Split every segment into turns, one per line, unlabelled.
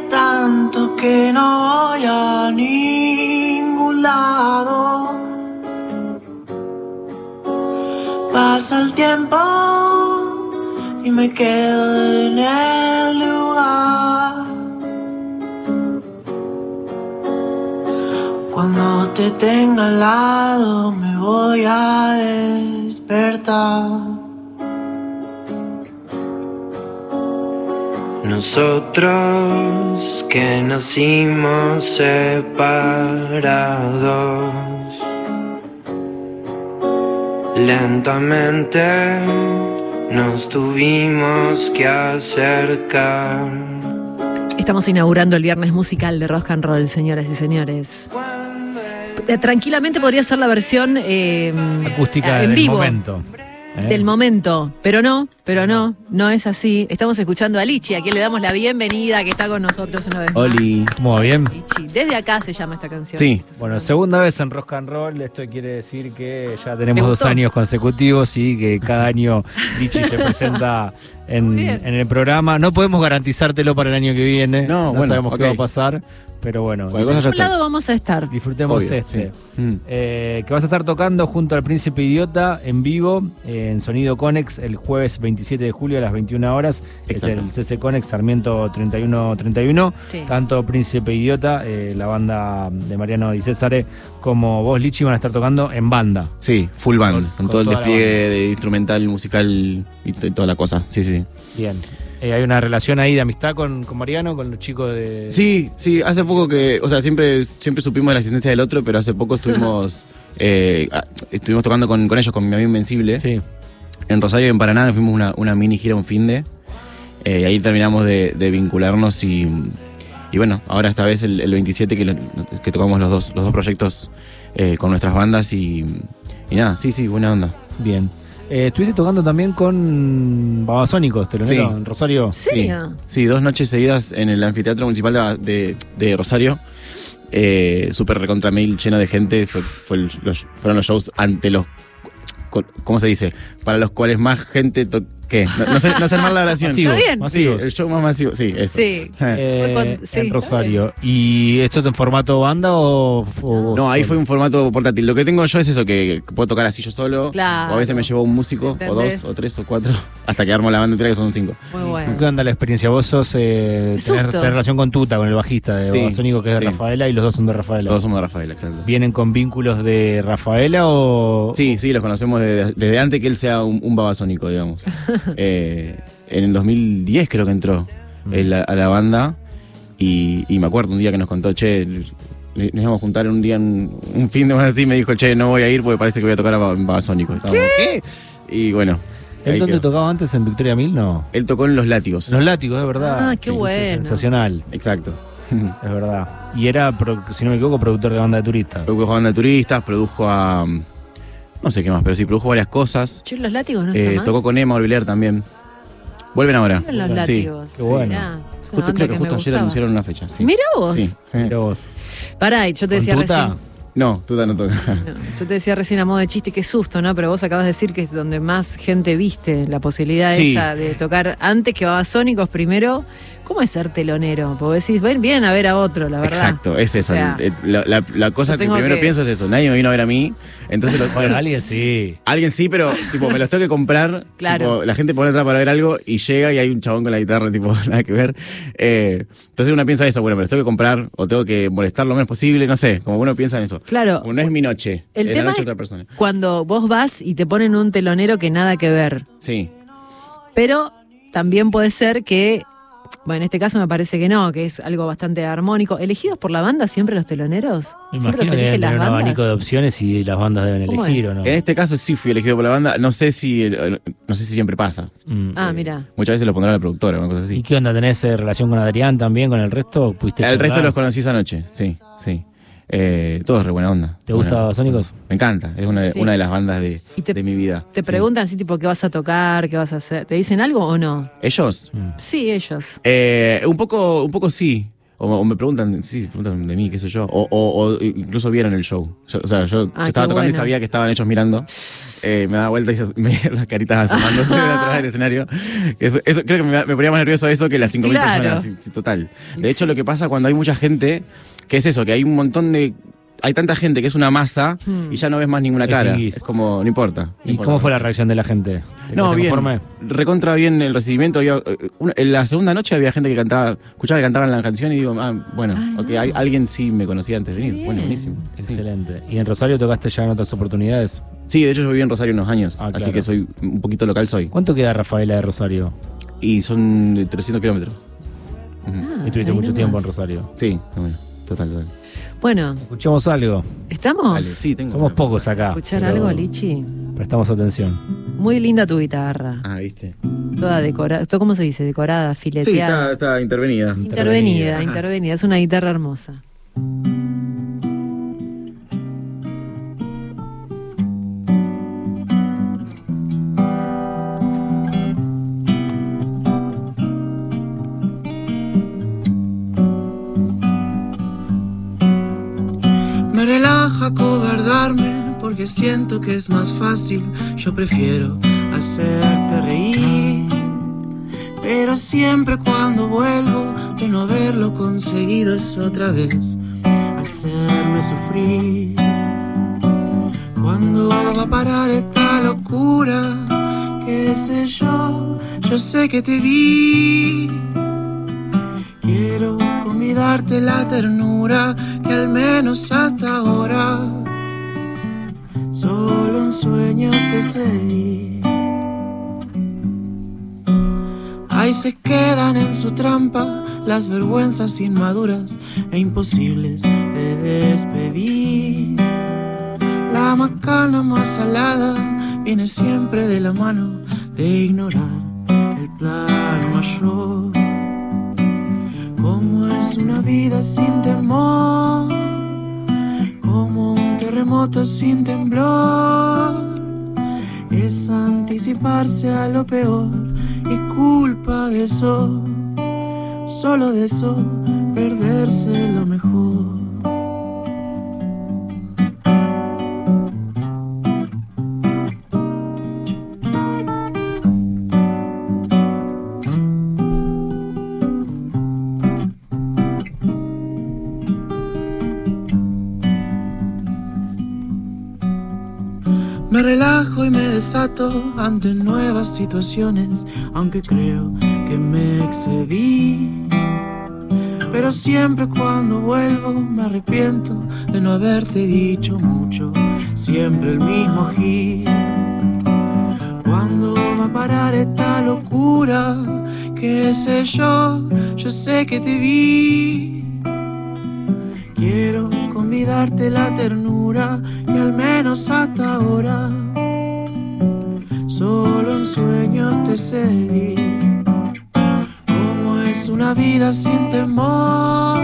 tanto que no voy a ningún lado. Pasa el tiempo y me quedo en el lugar. Cuando te tenga al lado me voy a despertar. Nosotros que nacimos separados, lentamente nos tuvimos que acercar.
Estamos inaugurando el viernes musical de Rock and Roll, señoras y señores. Eh, Tranquilamente podría ser la versión eh,
Acústica
en
del
vivo.
momento. ¿Eh?
Del momento, pero no, pero no, no es así. Estamos escuchando a Lichi, a quien le damos la bienvenida, que está con nosotros una vez más.
Oli.
¿Cómo va bien?
Lichi, desde acá se llama esta canción.
Sí.
Bueno, segunda vez en Rock and Roll, esto quiere decir que ya tenemos
¿Te
dos años consecutivos y que cada año Lichi se presenta en, en el programa. No podemos garantizártelo para el año que viene,
No, bueno,
sabemos qué va a pasar, pero bueno,
Por
está.
lado vamos a estar.
disfrutemos
Obvio,
este.
sí. Mm.
Eh, que vas a estar tocando junto al Príncipe Idiota en vivo eh, en Sonido Conex el jueves 27 de julio a las 21 horas.
Exacto.
Es el CC Conex Sarmiento 3131.
Sí.
Tanto Príncipe Idiota, eh, la banda de Mariano Di Césare, como vos, Lichi, van a estar tocando en banda.
Sí, full band,
Con-
con,
con
todo el despliegue de instrumental, musical y toda la cosa. Sí, sí.
Bien. Eh, hay una relación ahí de amistad con, con Mariano, con los chicos de.
Sí, sí, hace poco que, o sea, siempre, siempre supimos de la existencia del otro, pero hace poco estuvimos, eh, estuvimos tocando con, con ellos, con mi amigo Invencible.
Sí.
En Rosario y en Paraná fuimos una, una mini gira un fin de. eh, y ahí terminamos de, de vincularnos y, y bueno, ahora esta vez el, el 27 que, lo- que tocamos los dos, los dos proyectos eh, con nuestras bandas y, y nada, sí, sí, buena onda.
Bien. Eh, estuviste tocando también con Babasónicos, telonero,
Sí.
en Rosario.
¿En serio?
Sí, dos noches seguidas en el anfiteatro municipal de, de- de Rosario. Eh, Súper recontra mil, lleno de gente. Fue- fue el- los- fueron los shows ante los. ¿Cómo se dice? Para los cuales más gente. to- ¿Qué? No, no sé, no sé armar la oración.
Masivos,
Está bien.
Sí, el show más masivo. Sí, eso.
Sí.
Eh,
sí,
en Rosario. ¿Y esto es en formato banda o.? o-
No, ahí fue un formato portátil. Lo que tengo yo es eso, que, puedo tocar así yo solo.
Claro.
O a veces me llevo un músico, o dos, o tres, o cuatro, hasta que armo la banda entera, que son cinco.
Muy bueno.
¿Qué onda la experiencia? Vos sos. Eh, tenés, relación con Tuta, con el bajista de
Sí,
Babasónicos, que es de
sí.
Rafaela, y los dos son de Rafaela.
Los dos somos de Rafael, exacto.
¿Vienen con vínculos de Rafaela o.?
Sí, sí, los conocemos desde, desde antes que él sea un, un babasónico, digamos. Eh, en el 2010 creo que entró
Mm.
a, a la banda y, y me acuerdo un día que nos contó, che, nos íbamos a juntar un día, en- un fin de semana así, me dijo, che, no voy a ir porque parece que voy a tocar a Babasónico. Estábamos, ¿Qué? Y bueno.
¿Él dónde
quedó.
tocaba antes? ¿En Victoria Mil? No.
Él tocó en Los Látigos.
Los látigos, es verdad.
Ah, qué
Sí,
bueno.
Sensacional,
Exacto.
es verdad. Y era, si no me equivoco, productor de banda de turistas.
produjo a banda de turistas, produjo a... No sé qué más, pero sí, produjo varias cosas.
Che, los látigos no
Eh,
están más.
tocó con Emma Orbiler también. Vuelven ahora.
Los
Sí.
látigos.
Qué bueno.
Mirá,
Justo, creo que, justo ayer
gustaba.
anunciaron una fecha. Sí.
Mira vos.
Sí.
Mirá vos.
Pará, yo te
¿Con
decía recién.
No, tú no toca.
no, yo te decía recién a modo de chiste, qué susto, ¿no? Pero vos acabas de decir que es donde más gente viste la posibilidad
Sí.
esa de tocar antes que Babasónicos primero. ¿Cómo es ser telonero? Porque decís, ven, vienen a ver a otro, la verdad.
Exacto, es eso.
O sea,
El- la, la- la cosa que primero
que-
pienso es eso. Nadie me vino a ver a mí. Entonces, los-
Bueno, alguien sí.
alguien sí, pero tipo, me los tengo que comprar.
Claro.
tipo, la gente pone atrás para ver algo y llega y hay un chabón con la guitarra, tipo, nada que ver. Eh, entonces uno piensa eso, bueno, me los tengo que comprar o tengo que molestar lo menos posible, no sé. Como uno piensa en eso.
Claro.
No es mi noche,
El
es
tema
la noche
es
de otra persona.
cuando vos vas y te ponen un telonero que nada que ver.
Sí.
Pero también puede ser que, bueno, en este caso me parece que no, que es algo bastante armónico. ¿Elegidos por la banda siempre los teloneros?
Me
¿Siempre
imagino
los eligen las
un abanico de opciones y las bandas deben
¿Cómo
elegir
es?
o no.
En este caso sí fui elegido por la banda. No sé si, eh, no sé si siempre pasa.
Mm.
Ah,
Eh,
mira.
Muchas veces lo pondrá la productora, una cosa así.
¿Y qué onda? ¿Tenés eh, relación con Adrián también, con el resto? ¿Pudiste
El resto los conocí esa noche, sí, sí. Eh, todos re buena onda.
¿Te
Buena-
gusta Sónicos?
Me encanta, es una, de-
Sí.
una de las bandas de,
Y te-
de mi vida.
¿Te
Sí.
preguntan así tipo qué vas a tocar, qué vas a hacer? ¿Te dicen algo o no?
¿Ellos?
Mm.
Sí, ellos.
Eh, un poco, un poco sí.
O, o me preguntan, sí, preguntan de mí, qué sé yo. O, o- o incluso vieron el show. Yo- o sea, yo, yo
Ah,
estaba tocando y sabía que estaban ellos mirando. Eh, me daba vuelta y me veía las caritas asomándose de atrás del escenario. Eso, eso- creo que me, me ponía más nervioso eso que las 5.000
Claro.
personas. sí, total. De hecho, lo que pasa cuando hay mucha gente, que es eso, que hay un montón de. Hay tanta gente que es una masa
Hmm.
y ya no ves más ninguna cara.
Extinguís.
Es como, no importa. no
¿Y
importa.
cómo fue la reacción de la gente? ¿Te
No, bien.
conforme?
Recontra bien el recibimiento. Había, eh, una- en la segunda noche había gente que cantaba, escuchaba que cantaban la canción y digo, ah, bueno,
Ah,
ok, hay- alguien sí me conocía antes de venir.
Bien.
Bueno, buenísimo. Sí.
Excelente. ¿Y en Rosario tocaste ya en otras oportunidades?
Sí, de hecho yo viví en Rosario unos años,
Ah,
así
claro.
que soy un poquito local soy.
¿Cuánto queda Rafaela de Rosario?
Y son 300 kilómetros.
Ah,
Estuviste mucho tiempo en Rosario.
Sí, bueno, total, total.
Bueno,
Escuchamos algo.
¿estamos?
Dale, sí, tengo.
Somos pocos acá.
¿Escuchar
pero
algo, Lichi?
Prestamos atención.
Muy linda tu guitarra.
Ah, viste.
Toda decorada. ¿Cómo se dice? Decorada,
Sí,
fileteada.
está, está intervenida.
Intervenida,
Intervenida.
intervenida. Es una guitarra hermosa.
Siento que es más fácil. Yo prefiero hacerte reír. Pero siempre cuando vuelvo de no haberlo conseguido es otra vez hacerme sufrir. ¿Cuándo va a parar esta locura? ¿Qué sé yo? Yo sé que te vi. Quiero convidarte la ternura que al menos hasta ahora solo un sueño te cedí. Ahí se quedan en su trampa las vergüenzas inmaduras e imposibles de despedir. La macana más salada viene siempre de la mano de ignorar el plan mayor. Como es una vida sin temor, terremoto sin temblor. Es anticiparse a lo peor y culpa de eso, solo de eso, perderse lo mejor. Ante nuevas situaciones, aunque creo que me excedí. Pero siempre cuando vuelvo me arrepiento de no haberte dicho mucho, siempre el mismo giro. ¿Cuándo va a parar esta locura? ¿Qué sé yo? Yo sé que te vi. Quiero convidarte la ternura que al menos hasta ahora solo en sueños te cedí. Como es una vida sin temor,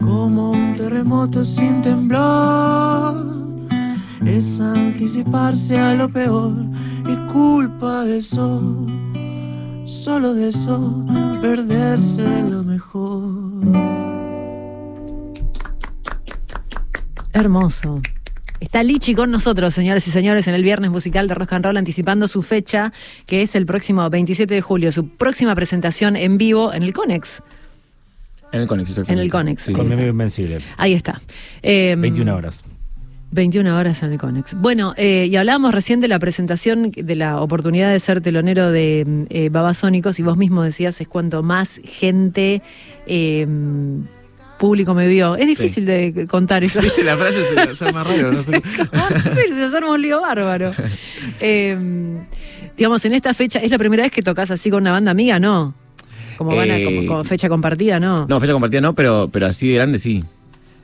como un terremoto sin temblor. Es anticiparse a lo peor y culpa de eso, solo de eso, perderse lo mejor.
Hermoso. Está Lichi con nosotros, señores y señores, en el viernes musical de Rock and Roll, anticipando su fecha, que es el próximo 27 de julio, su próxima presentación en vivo en el Conex.
En el Conex, exactamente.
En el Conex.
Sí,
Con Invencible.
Ahí está. Eh,
21 horas.
21 horas en el Conex. Bueno, eh, y hablábamos recién de la presentación, de la oportunidad de ser telonero de eh, Babasónicos, y vos mismo decías, es cuanto más gente, eh, público me vio. Es difícil de contar eso.
¿Viste la frase? Se, se arma raro, no sé.
¿Cómo sí, se nos arma un lío bárbaro. Eh, digamos, en esta fecha, ¿es la primera vez que tocas así con una banda amiga? No. Como, van a-
Eh,
como, como fecha compartida, ¿no?
No, fecha compartida no, pero, pero así de grande sí.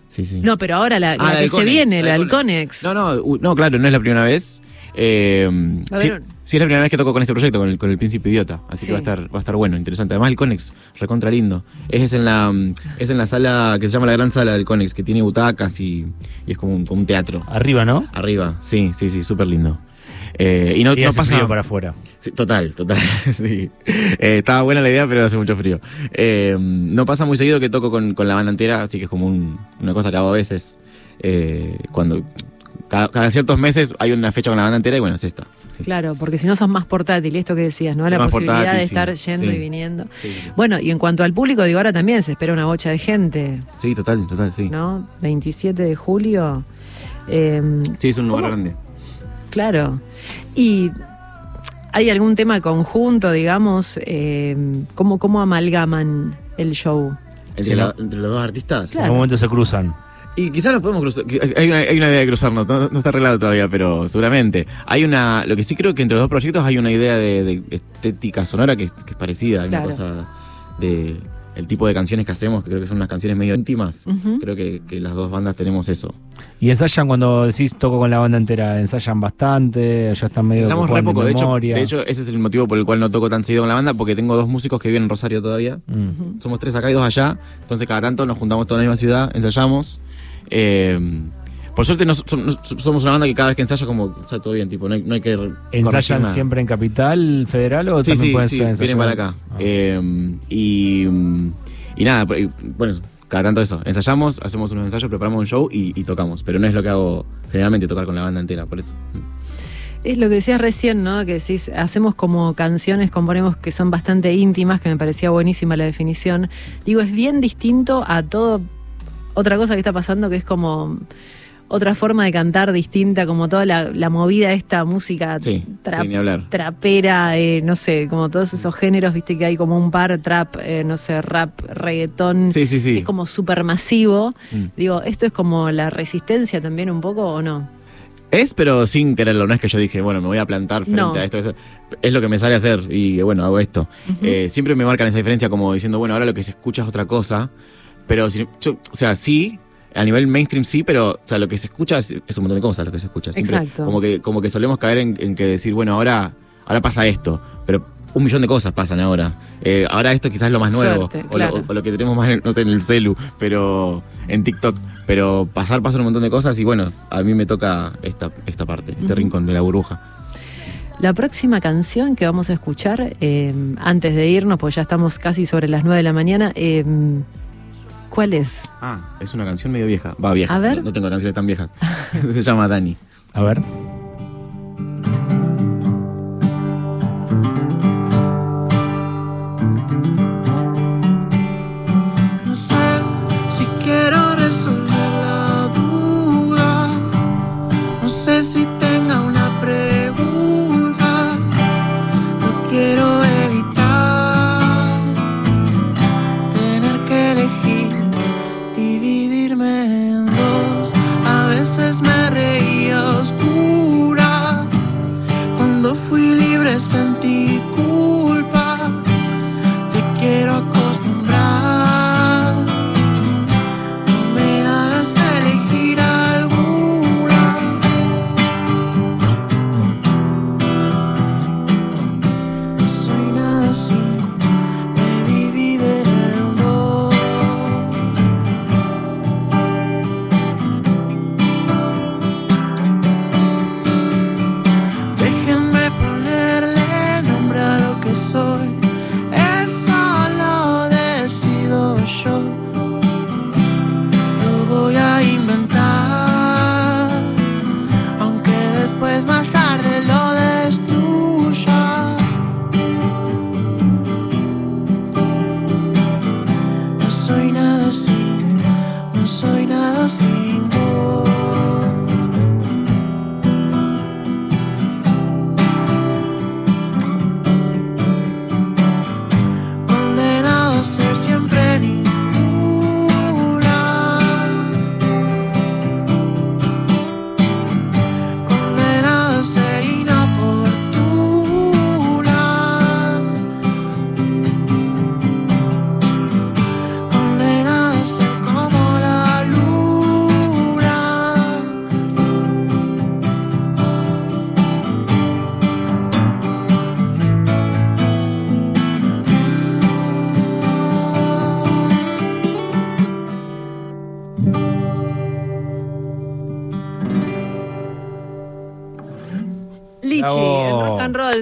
Sí, sí.
No, pero ahora la,
Ah,
la que se viene, la
del
Conex.
No, no, no, claro, no es la primera vez. Eh,
A ver.
sí es la primera vez que toco con este proyecto, con el, con el Príncipe Idiota. Así
Sí.
que va a estar, va a estar bueno, interesante. Además el Conex, recontra lindo. Es en la, es en la sala que se llama la gran sala del Conex, que tiene butacas y, y es como un, como un teatro.
Arriba, ¿no?
Arriba, sí, sí, sí, súper lindo.
Eh, y no,
Y
no
hace
pasa.
frío para afuera.
Sí, total, total. sí. Eh, estaba buena la idea, pero hace mucho frío. Eh, no pasa muy seguido que toco con, con la banda entera, así que es como un- una cosa que hago a veces. Eh, cuando cada, cada ciertos meses hay una fecha con la banda entera y bueno, es esta. Sí.
Claro, porque si no sos más portátil, esto que decías, ¿no? La posibilidad
portátil,
de
sí,
estar yendo
sí.
y viniendo.
Sí, sí.
Bueno, y en cuanto al público, digo, ahora también se espera una bocha de gente,
Sí, total, total, sí.
¿no? 27 de julio. eh,
Sí, es un lugar
¿Cómo?
grande.
Claro. ¿Y hay algún tema conjunto, digamos? Eh, ¿cómo, ¿Cómo amalgaman el show?
¿Entre,
Sí,
la-
¿no?
entre los dos artistas.
En algún momento se cruzan.
Y quizás nos podemos cruzar. Hay una, hay una idea de cruzarnos, no, no está arreglado todavía, pero seguramente. Hay una. Lo que sí creo que entre los dos proyectos hay una idea de, de estética sonora que, es- que es parecida. Hay
Claro.
una cosa de. El tipo de canciones que hacemos, que creo que son unas canciones medio íntimas. Creo que, que las dos bandas tenemos eso.
Y ensayan cuando decís toco con la banda entera, ensayan bastante, ya están medio.
Pensamos re poco. De hecho,
memoria.
de hecho, ese es el motivo por el cual no toco tan seguido con la banda, porque tengo dos músicos que viven en Rosario todavía.
Mm.
Somos tres acá y dos allá. Entonces, cada tanto nos juntamos todos en la misma ciudad, ensayamos. Eh, por suerte, no, so- no- somos una banda que cada vez que ensaya, como está todo bien, tipo, no hay, no hay que.
¿Ensayan
nada.
siempre en Capital Federal o
Sí,
también
sí,
pueden
sí,
ser
vienen
ensayar-
para acá.
Ah.
Eh, y, y nada, y, bueno, cada tanto eso. Ensayamos, hacemos unos ensayos, preparamos un show y, y tocamos. Pero no es lo que hago generalmente, tocar con la banda entera, por eso.
Es lo que decías recién, ¿no? Que decís, hacemos como canciones, componemos que son bastante íntimas, que me parecía buenísima la definición. Digo, es bien distinto a todo otra cosa que está pasando, que es como otra forma de cantar distinta, como toda la, la movida esta música
Sí,
trapera, eh, no sé, como todos esos géneros, viste que hay como un par, trap, eh, no sé, rap, reggaetón,
Sí, sí, sí.
que es como súper masivo.
Mm.
Digo, ¿esto es como la resistencia también un poco o no?
Es, pero sin quererlo. No es que yo dije, bueno, me voy a plantar frente
No.
a esto, eso. Es lo que me sale a hacer y bueno, hago esto. Eh, siempre me marcan esa diferencia como diciendo, bueno, ahora lo que se escucha es otra cosa. Pero, si- yo- o sea, sí, a nivel mainstream sí, pero o sea, lo que se escucha es, es un montón de cosas lo que se escucha. Siempre
Exacto.
Como que, como que solemos caer en, en que decir, bueno, ahora, ahora pasa esto. Pero un millón de cosas pasan ahora. Eh, ahora esto quizás es lo más nuevo.
Suerte,
o, lo,
claro.
o lo que tenemos más, en, no sé, en el celu, pero en TikTok. Pero pasar pasan un montón de cosas y bueno, a mí me toca esta, esta parte, este rincón de la burbuja.
La próxima canción que vamos a escuchar, eh, antes de irnos, porque ya estamos casi sobre las 9 de la mañana, eh, ¿cuál es?
Ah, es una canción medio vieja. Va, vieja.
A ver.
No, no tengo canciones tan viejas. Se llama Dani.
A ver.
no soy nada así.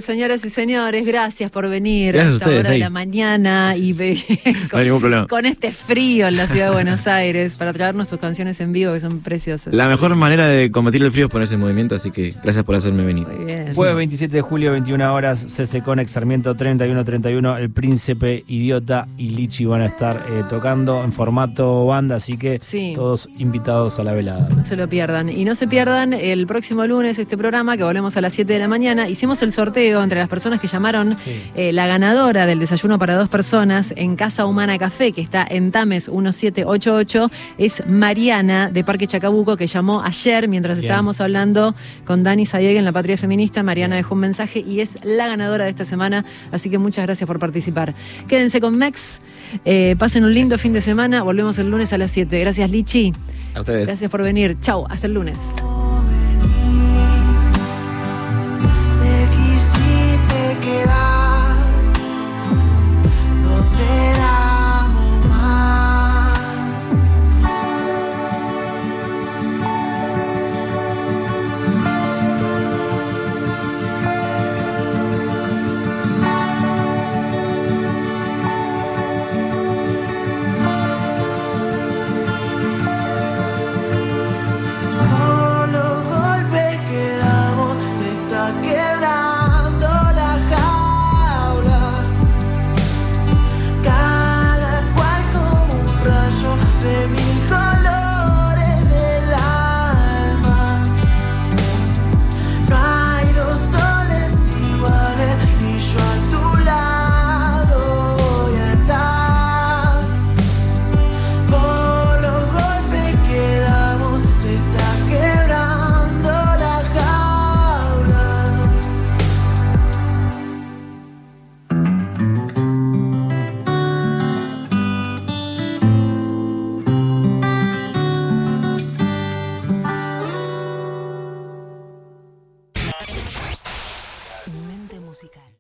Señoras y señores, gracias por venir
Gracias a
esta
ustedes,
hora de la mañana y
No
con este frío en la ciudad de Buenos Aires para traernos tus canciones en vivo que son preciosas.
La mejor manera de combatir el frío es ponerse en movimiento, así que gracias por hacerme venir.
Jueves 27 de julio, 21 horas, CC Conex, Sarmiento 3131, El Príncipe, Idiota y Lichi van a estar eh, tocando en formato banda, así que
Sí.
todos invitados a la velada.
No se lo pierdan. Y no se pierdan el próximo lunes este programa que volvemos a las 7 de la mañana. Hicimos el sorteo entre las personas que llamaron
Sí.
eh, la ganadora del desayuno para dos personas en Casa Humana Café, que está en Tames 1788, es Mariana de Parque Chacabuco, que llamó ayer mientras
Bien.
estábamos hablando con Dani Sayeg en La Patria Feminista. Mariana dejó un mensaje y es la ganadora de esta semana. Así que muchas gracias por participar. Quédense con Mex. eh, pasen un lindo fin de semana. Volvemos el lunes a las 7. Gracias, Lichi.
A ustedes.
Gracias por venir. Chau, hasta el lunes.